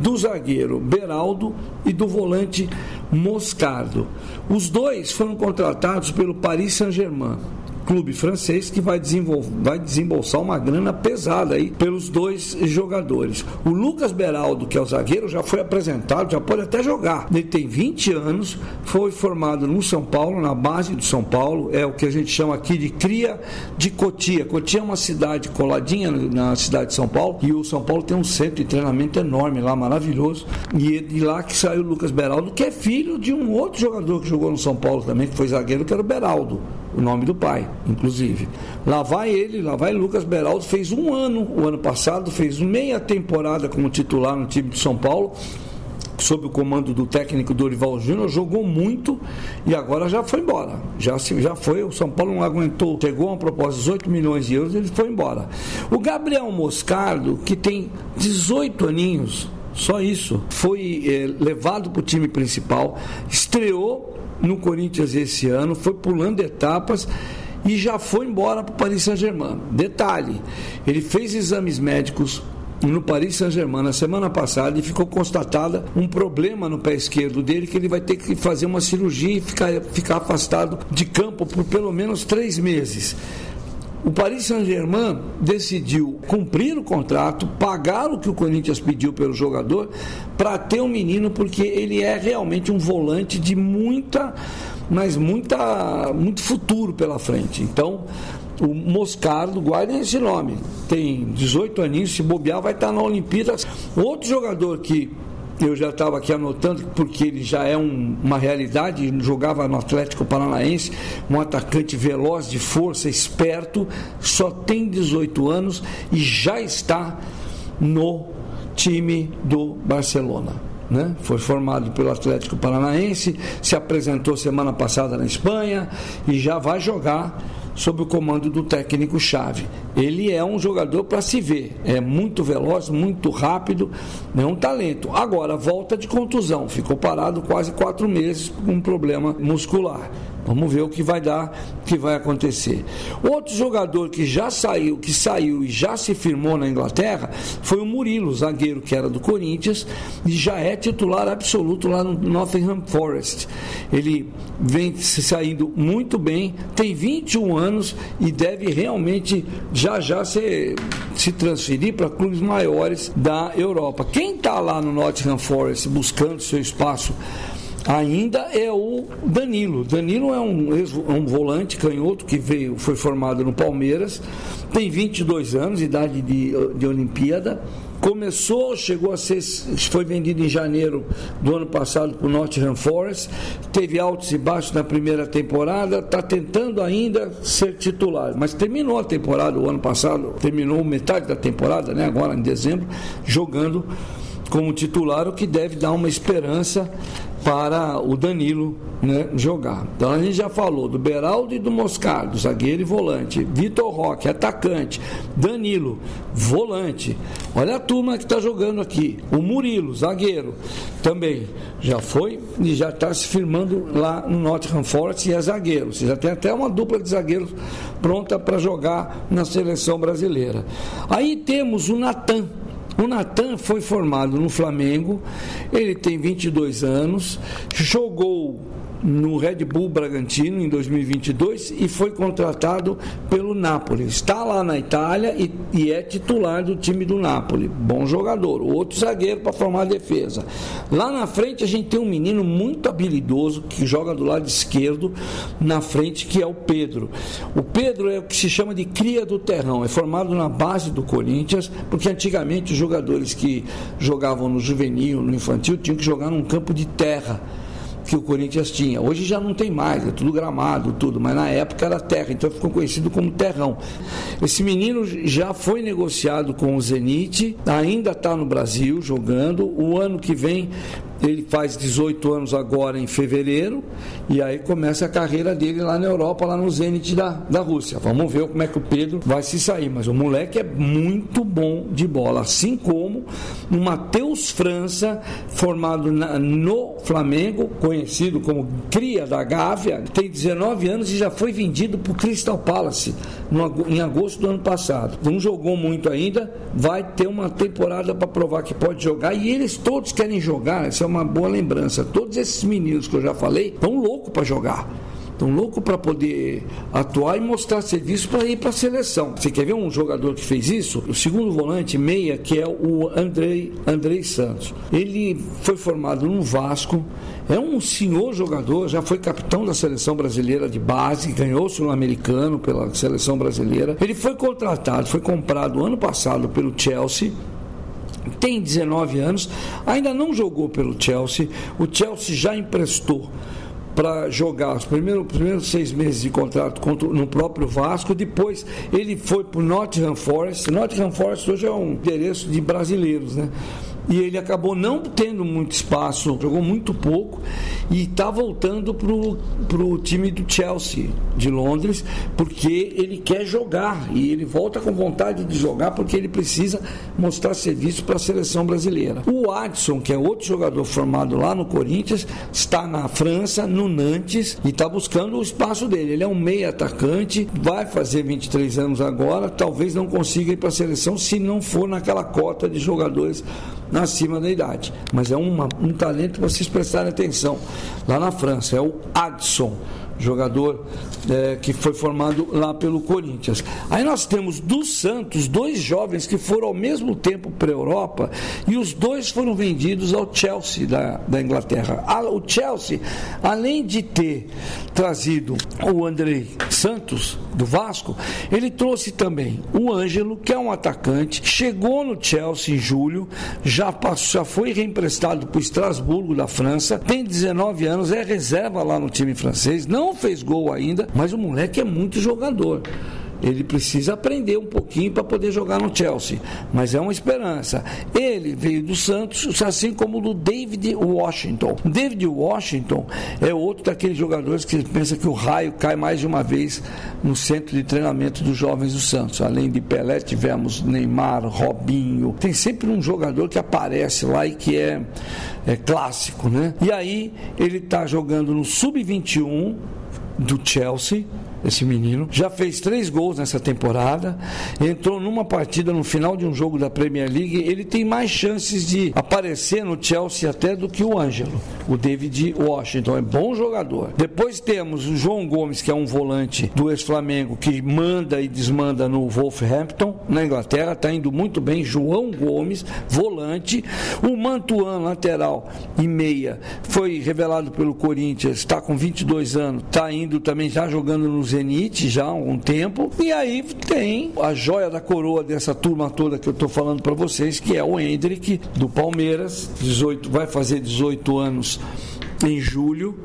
do zagueiro Beraldo e do volante Moscardo. Os dois foram contratados pelo Paris Saint-Germain clube francês que vai, vai desembolsar uma grana pesada aí pelos dois jogadores. O Lucas Beraldo, que é o zagueiro, já foi apresentado, já pode até jogar. Ele tem 20 anos, foi formado no São Paulo, na base do São Paulo, é o que a gente chama aqui de cria de Cotia. Cotia é uma cidade coladinha na cidade de São Paulo e o São Paulo tem um centro de treinamento enorme lá, maravilhoso. E de lá que saiu o Lucas Beraldo, que é filho de um outro jogador que jogou no São Paulo também, que foi zagueiro, que era o Beraldo o nome do pai, inclusive. Lá vai ele, lá vai Lucas Beraldo, fez um ano, o ano passado, fez meia temporada como titular no time de São Paulo, sob o comando do técnico Dorival Júnior, jogou muito e agora já foi embora. Já, já foi, o São Paulo não aguentou, chegou a uma proposta de 18 milhões de euros, ele foi embora. O Gabriel Moscardo, que tem 18 aninhos, só isso, foi é, levado para o time principal, estreou no Corinthians esse ano, foi pulando etapas e já foi embora para o Paris Saint-Germain. Detalhe: ele fez exames médicos no Paris Saint-Germain na semana passada e ficou constatada um problema no pé esquerdo dele que ele vai ter que fazer uma cirurgia e ficar, ficar afastado de campo por pelo menos três meses. O Paris Saint-Germain decidiu cumprir o contrato, pagar o que o Corinthians pediu pelo jogador, para ter um menino, porque ele é realmente um volante de muita, mas muita, muito futuro pela frente. Então, o Moscardo, guardem esse nome, tem 18 aninhos, se bobear, vai estar na Olimpíada. Outro jogador que eu já estava aqui anotando, porque ele já é um, uma realidade, jogava no Atlético Paranaense, um atacante veloz, de força, esperto, só tem 18 anos e já está no time do Barcelona. Né? Foi formado pelo Atlético Paranaense, se apresentou semana passada na Espanha e já vai jogar sob o comando do técnico chave. Ele é um jogador para se ver, é muito veloz, muito rápido, é um talento. Agora, volta de contusão, ficou parado quase quatro meses com um problema muscular. Vamos ver o que vai dar, o que vai acontecer. Outro jogador que já saiu, que saiu e já se firmou na Inglaterra foi o Murilo, zagueiro que era do Corinthians e já é titular absoluto lá no Nottingham Forest. Ele vem se saindo muito bem, tem 21 anos e deve realmente já já se, se transferir para clubes maiores da Europa. Quem está lá no Nottingham Forest buscando seu espaço ainda é o Danilo. Danilo é um, é um volante canhoto que veio, foi formado no Palmeiras, tem 22 anos, idade de, de Olimpíada. Começou, chegou a ser, foi vendido em janeiro do ano passado para o Nottingham Forest, teve altos e baixos na primeira temporada, está tentando ainda ser titular, mas terminou a temporada o ano passado, terminou metade da temporada, né, agora em dezembro, jogando como titular, o que deve dar uma esperança para o Danilo né, jogar. Então a gente já falou do Beraldo e do Moscardo, zagueiro e volante. Vitor Roque, atacante. Danilo, volante. Olha a turma que está jogando aqui. O Murilo, zagueiro, também já foi e já está se firmando lá no Nottingham Forest e é zagueiro. Você já tem até uma dupla de zagueiros pronta para jogar na seleção brasileira. Aí temos o Natan o Natan foi formado no Flamengo, ele tem 22 anos, jogou no Red Bull Bragantino em 2022 e foi contratado pelo Napoli. Está lá na Itália e, e é titular do time do Napoli. Bom jogador, outro zagueiro para formar a defesa. Lá na frente a gente tem um menino muito habilidoso que joga do lado esquerdo na frente, que é o Pedro. O Pedro é o que se chama de cria do terrão, é formado na base do Corinthians, porque antigamente os jogadores que jogavam no juvenil, no infantil, tinham que jogar num campo de terra que o Corinthians tinha. Hoje já não tem mais, é tudo gramado, tudo, mas na época era terra, então ficou conhecido como terrão. Esse menino já foi negociado com o Zenit, ainda está no Brasil jogando. O ano que vem ele faz 18 anos agora em fevereiro e aí começa a carreira dele lá na Europa, lá no Zenit da, da Rússia. Vamos ver como é que o Pedro vai se sair. Mas o moleque é muito bom de bola, assim como o Matheus França, formado na, no Flamengo, conhecido como cria da Gávea, tem 19 anos e já foi vendido para o Crystal Palace no, em agosto do ano passado. Não jogou muito ainda, vai ter uma temporada para provar que pode jogar e eles todos querem jogar. Essa é uma boa lembrança. Todos esses meninos que eu já falei estão loucos para jogar. Estão loucos para poder atuar e mostrar serviço para ir para a seleção. Você quer ver um jogador que fez isso? O segundo volante, meia, que é o Andrei, Andrei Santos. Ele foi formado no Vasco, é um senhor jogador, já foi capitão da seleção brasileira de base, ganhou o sul-americano pela seleção brasileira. Ele foi contratado, foi comprado ano passado pelo Chelsea tem 19 anos, ainda não jogou pelo Chelsea. O Chelsea já emprestou para jogar os primeiros, primeiros seis meses de contrato contra, no próprio Vasco. Depois ele foi para o Nottingham Forest. Nottingham Forest hoje é um endereço de brasileiros, né? E ele acabou não tendo muito espaço, jogou muito pouco e está voltando para o time do Chelsea de Londres porque ele quer jogar e ele volta com vontade de jogar porque ele precisa mostrar serviço para a seleção brasileira. O Adson, que é outro jogador formado lá no Corinthians, está na França, no Nantes e está buscando o espaço dele. Ele é um meio atacante, vai fazer 23 anos agora, talvez não consiga ir para a seleção se não for naquela cota de jogadores acima da idade. Mas é uma, um talento para vocês prestarem atenção. Lá na França, é o Adson jogador é, que foi formado lá pelo Corinthians. Aí nós temos do Santos dois jovens que foram ao mesmo tempo para a Europa e os dois foram vendidos ao Chelsea da, da Inglaterra. O Chelsea, além de ter trazido o Andrei Santos do Vasco, ele trouxe também o Ângelo, que é um atacante, chegou no Chelsea em julho, já, passou, já foi reemprestado para o Estrasburgo da França, tem 19 anos, é reserva lá no time francês, não fez gol ainda, mas o moleque é muito jogador ele precisa aprender um pouquinho para poder jogar no Chelsea, mas é uma esperança. Ele veio do Santos, assim como do David Washington. David Washington é outro daqueles jogadores que pensa que o raio cai mais de uma vez no centro de treinamento dos jovens do Santos. Além de Pelé, tivemos Neymar, Robinho. Tem sempre um jogador que aparece lá e que é, é clássico, né? E aí ele está jogando no sub-21 do Chelsea esse menino. Já fez três gols nessa temporada. Entrou numa partida no final de um jogo da Premier League. Ele tem mais chances de aparecer no Chelsea até do que o Ângelo, o David Washington. É bom jogador. Depois temos o João Gomes, que é um volante do ex-Flamengo, que manda e desmanda no Wolverhampton, na Inglaterra. Está indo muito bem. João Gomes, volante. O Mantuan, lateral e meia, foi revelado pelo Corinthians. Está com 22 anos. Está indo também, já jogando nos Zenit já há algum tempo. E aí tem a joia da coroa dessa turma toda que eu estou falando para vocês, que é o Hendrick, do Palmeiras, 18, vai fazer 18 anos em julho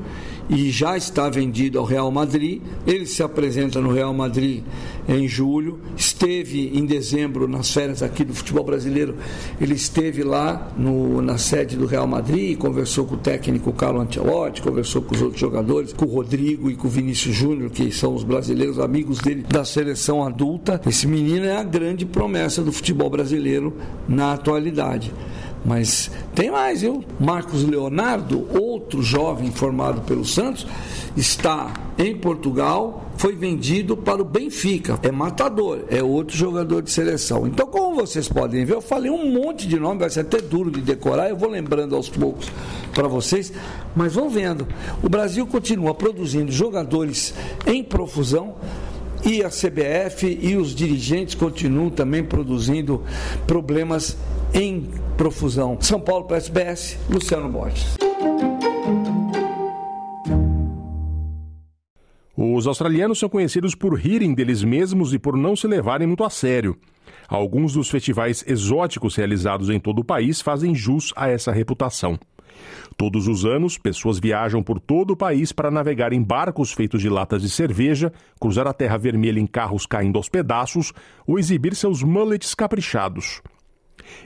e já está vendido ao Real Madrid. Ele se apresenta no Real Madrid em julho, esteve em dezembro nas férias aqui do futebol brasileiro. Ele esteve lá no, na sede do Real Madrid, conversou com o técnico Carlo Ancelotti, conversou com os outros jogadores, com o Rodrigo e com o Vinícius Júnior, que são os brasileiros amigos dele da seleção adulta. Esse menino é a grande promessa do futebol brasileiro na atualidade. Mas tem mais, viu? Marcos Leonardo, outro jovem formado pelo Santos, está em Portugal, foi vendido para o Benfica. É matador, é outro jogador de seleção. Então, como vocês podem ver, eu falei um monte de nome, vai ser até duro de decorar, eu vou lembrando aos poucos para vocês, mas vão vendo. O Brasil continua produzindo jogadores em profusão e a CBF e os dirigentes continuam também produzindo problemas em profusão. São Paulo para SBS, Luciano Borges. Os australianos são conhecidos por rirem deles mesmos e por não se levarem muito a sério. Alguns dos festivais exóticos realizados em todo o país fazem jus a essa reputação. Todos os anos, pessoas viajam por todo o país para navegar em barcos feitos de latas de cerveja, cruzar a Terra Vermelha em carros caindo aos pedaços ou exibir seus mullets caprichados.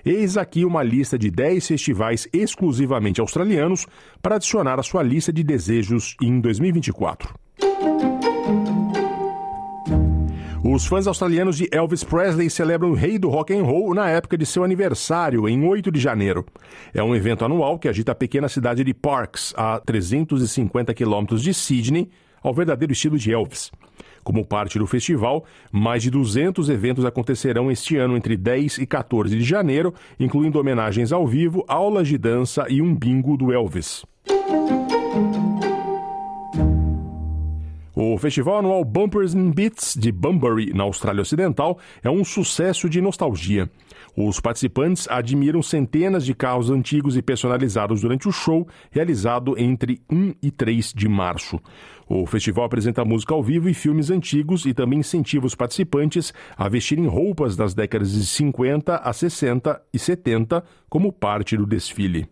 Eis aqui uma lista de 10 festivais exclusivamente australianos para adicionar à sua lista de desejos em 2024. Os fãs australianos de Elvis Presley celebram o rei do rock and roll na época de seu aniversário, em 8 de janeiro. É um evento anual que agita a pequena cidade de Parks, a 350 quilômetros de Sydney, ao verdadeiro estilo de Elvis. Como parte do festival, mais de 200 eventos acontecerão este ano entre 10 e 14 de janeiro, incluindo homenagens ao vivo, aulas de dança e um bingo do Elvis. O festival anual Bumpers and Beats de Bunbury, na Austrália Ocidental, é um sucesso de nostalgia. Os participantes admiram centenas de carros antigos e personalizados durante o show, realizado entre 1 e 3 de março. O festival apresenta música ao vivo e filmes antigos e também incentiva os participantes a vestirem roupas das décadas de 50 a 60 e 70 como parte do desfile.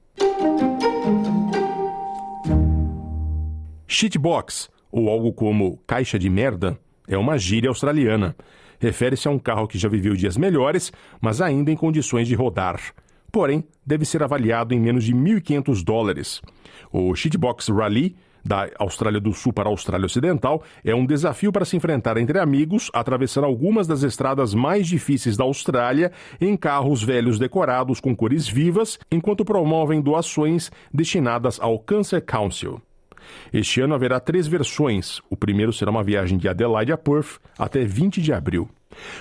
Shitbox ou algo como caixa de merda, é uma gíria australiana. Refere-se a um carro que já viveu dias melhores, mas ainda em condições de rodar. Porém, deve ser avaliado em menos de 1.500 dólares. O Shitbox Rally, da Austrália do Sul para a Austrália Ocidental, é um desafio para se enfrentar entre amigos, atravessando algumas das estradas mais difíceis da Austrália em carros velhos decorados com cores vivas, enquanto promovem doações destinadas ao Cancer Council. Este ano haverá três versões. O primeiro será uma viagem de Adelaide a Perth até 20 de abril.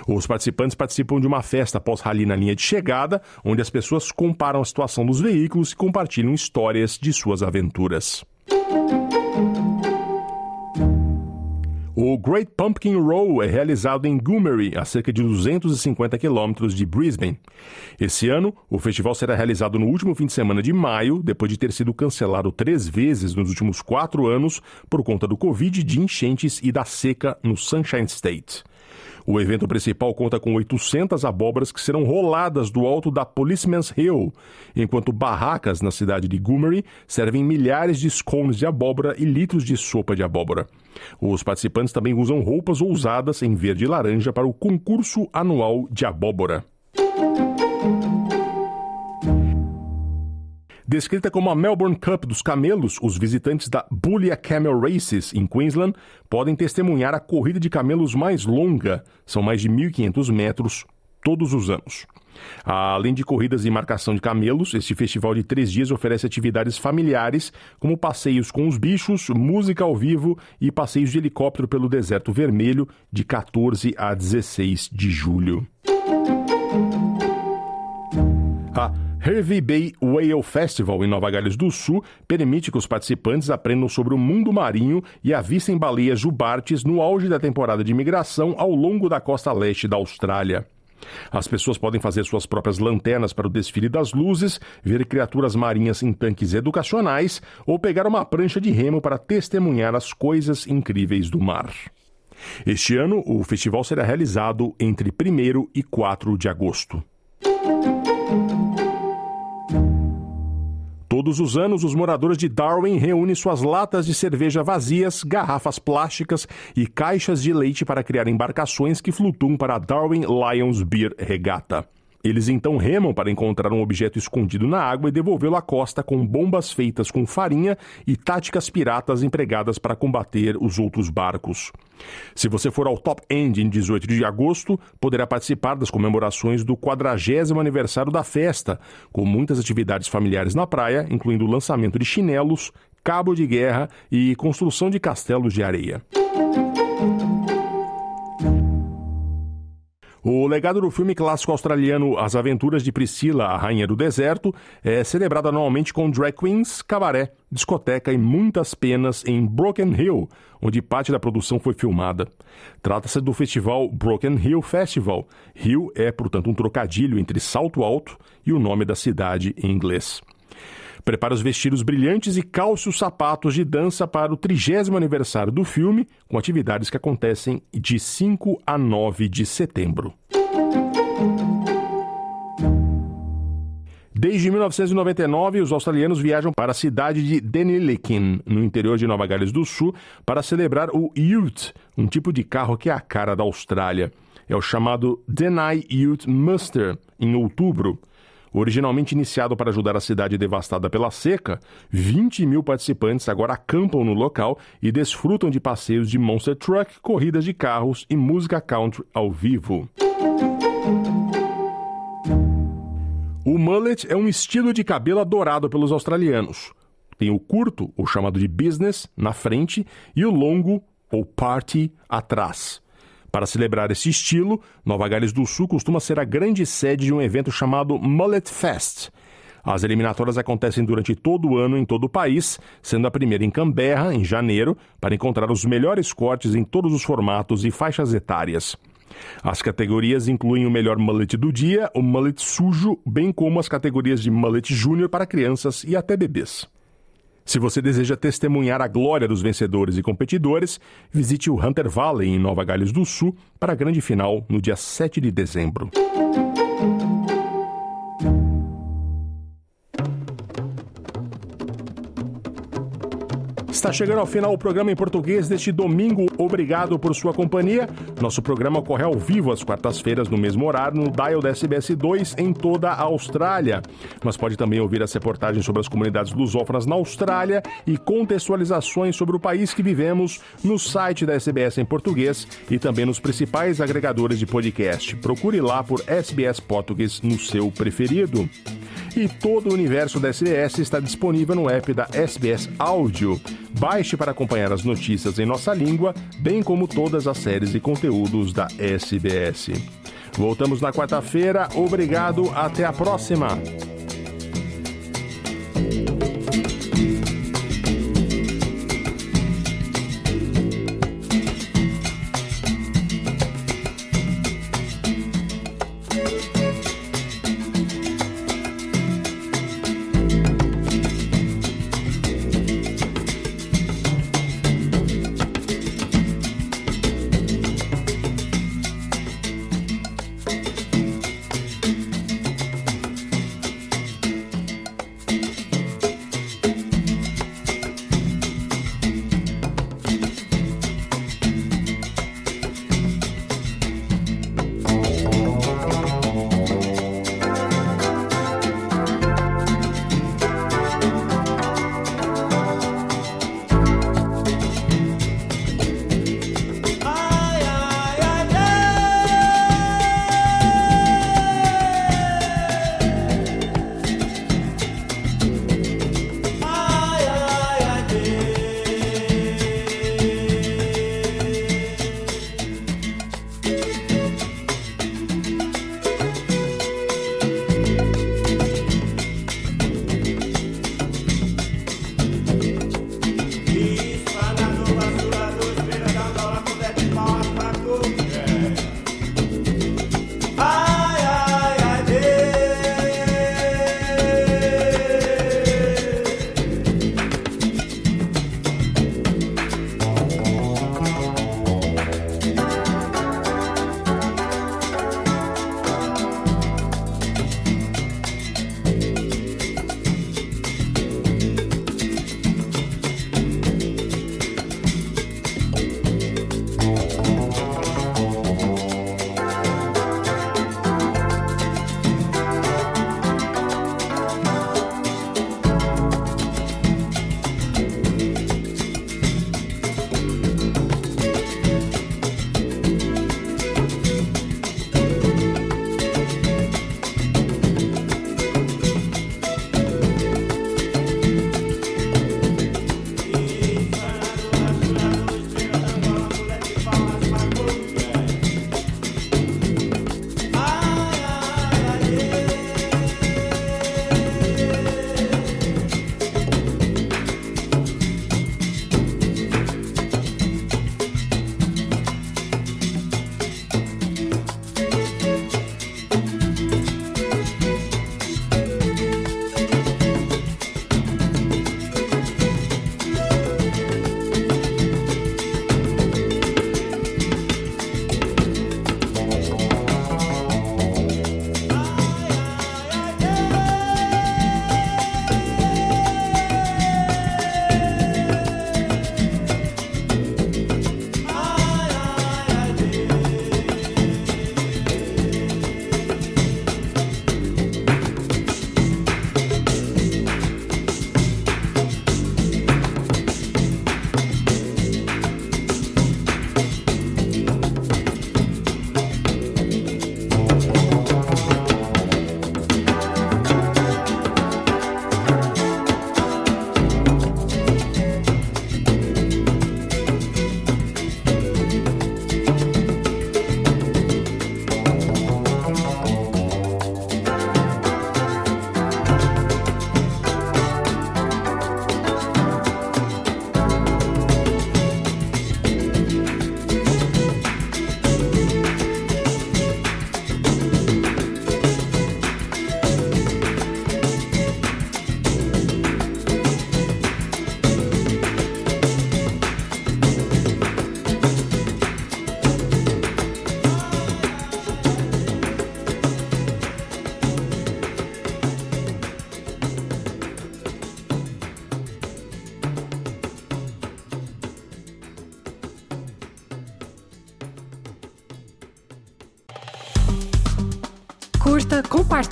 Os participantes participam de uma festa pós-rally na linha de chegada, onde as pessoas comparam a situação dos veículos e compartilham histórias de suas aventuras. O Great Pumpkin Row é realizado em Goomery, a cerca de 250 quilômetros de Brisbane. Esse ano, o festival será realizado no último fim de semana de maio, depois de ter sido cancelado três vezes nos últimos quatro anos por conta do Covid, de enchentes e da seca no Sunshine State. O evento principal conta com 800 abóboras que serão roladas do alto da Policeman's Hill, enquanto barracas na cidade de Goomery servem milhares de scones de abóbora e litros de sopa de abóbora. Os participantes também usam roupas ousadas em verde e laranja para o concurso anual de abóbora. Descrita como a Melbourne Cup dos camelos, os visitantes da Bullia Camel Races, em Queensland, podem testemunhar a corrida de camelos mais longa, são mais de 1.500 metros, todos os anos. Além de corridas e marcação de camelos, este festival de três dias oferece atividades familiares, como passeios com os bichos, música ao vivo e passeios de helicóptero pelo Deserto Vermelho, de 14 a 16 de julho. A Hervey Bay Whale Festival, em Nova Gales do Sul, permite que os participantes aprendam sobre o mundo marinho e avistem baleias jubartes no auge da temporada de migração ao longo da costa leste da Austrália. As pessoas podem fazer suas próprias lanternas para o desfile das luzes, ver criaturas marinhas em tanques educacionais ou pegar uma prancha de remo para testemunhar as coisas incríveis do mar. Este ano, o festival será realizado entre 1 e 4 de agosto. Todos os anos, os moradores de Darwin reúnem suas latas de cerveja vazias, garrafas plásticas e caixas de leite para criar embarcações que flutuam para a Darwin Lions Beer Regatta. Eles então remam para encontrar um objeto escondido na água e devolvê-lo à costa com bombas feitas com farinha e táticas piratas empregadas para combater os outros barcos. Se você for ao Top End em 18 de agosto, poderá participar das comemorações do 40 aniversário da festa, com muitas atividades familiares na praia, incluindo o lançamento de chinelos, cabo de guerra e construção de castelos de areia. O legado do filme clássico australiano As Aventuras de Priscila, a Rainha do Deserto, é celebrado anualmente com drag queens, cabaré, discoteca e muitas penas em Broken Hill, onde parte da produção foi filmada. Trata-se do festival Broken Hill Festival. Hill é, portanto, um trocadilho entre salto alto e o nome da cidade em inglês. Prepare os vestidos brilhantes e calce os sapatos de dança para o trigésimo aniversário do filme, com atividades que acontecem de 5 a 9 de setembro. Desde 1999, os australianos viajam para a cidade de Deniliquin, no interior de Nova Gales do Sul, para celebrar o Ute, um tipo de carro que é a cara da Austrália. É o chamado Denai Ute Muster, em outubro. Originalmente iniciado para ajudar a cidade devastada pela seca, 20 mil participantes agora acampam no local e desfrutam de passeios de monster truck, corridas de carros e música country ao vivo. O mullet é um estilo de cabelo adorado pelos australianos. Tem o curto, ou chamado de business, na frente, e o longo, ou party, atrás. Para celebrar esse estilo, Nova Gales do Sul costuma ser a grande sede de um evento chamado Mullet Fest. As eliminatórias acontecem durante todo o ano em todo o país, sendo a primeira em Canberra, em janeiro, para encontrar os melhores cortes em todos os formatos e faixas etárias. As categorias incluem o melhor mullet do dia, o mullet sujo, bem como as categorias de mullet júnior para crianças e até bebês. Se você deseja testemunhar a glória dos vencedores e competidores, visite o Hunter Valley, em Nova Gales do Sul, para a grande final no dia 7 de dezembro. Está chegando ao final o programa em português deste domingo. Obrigado por sua companhia. Nosso programa ocorre ao vivo às quartas-feiras, no mesmo horário, no Dial da SBS 2 em toda a Austrália. Mas pode também ouvir as reportagens sobre as comunidades lusófonas na Austrália e contextualizações sobre o país que vivemos no site da SBS em português e também nos principais agregadores de podcast. Procure lá por SBS Português no seu preferido. E todo o universo da SBS está disponível no app da SBS Áudio. Baixe para acompanhar as notícias em nossa língua, bem como todas as séries e conteúdos da SBS. Voltamos na quarta-feira. Obrigado, até a próxima.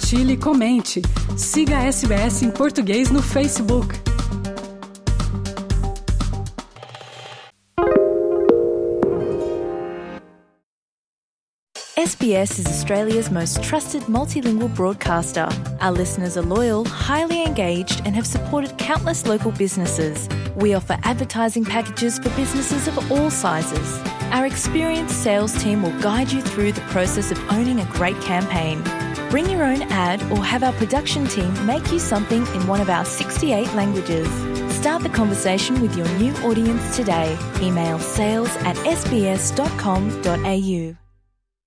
Compartilhe comente. Siga a SBS em português no Facebook. SBS is Australia's most trusted multilingual broadcaster. Our listeners are loyal, highly engaged, and have supported countless local businesses. We offer advertising packages for businesses of all sizes. Our experienced sales team will guide you through the process of owning a great campaign. Bring your own ad or have our production team make you something in one of our 68 languages. Start the conversation with your new audience today. Email sales at sbs.com.au.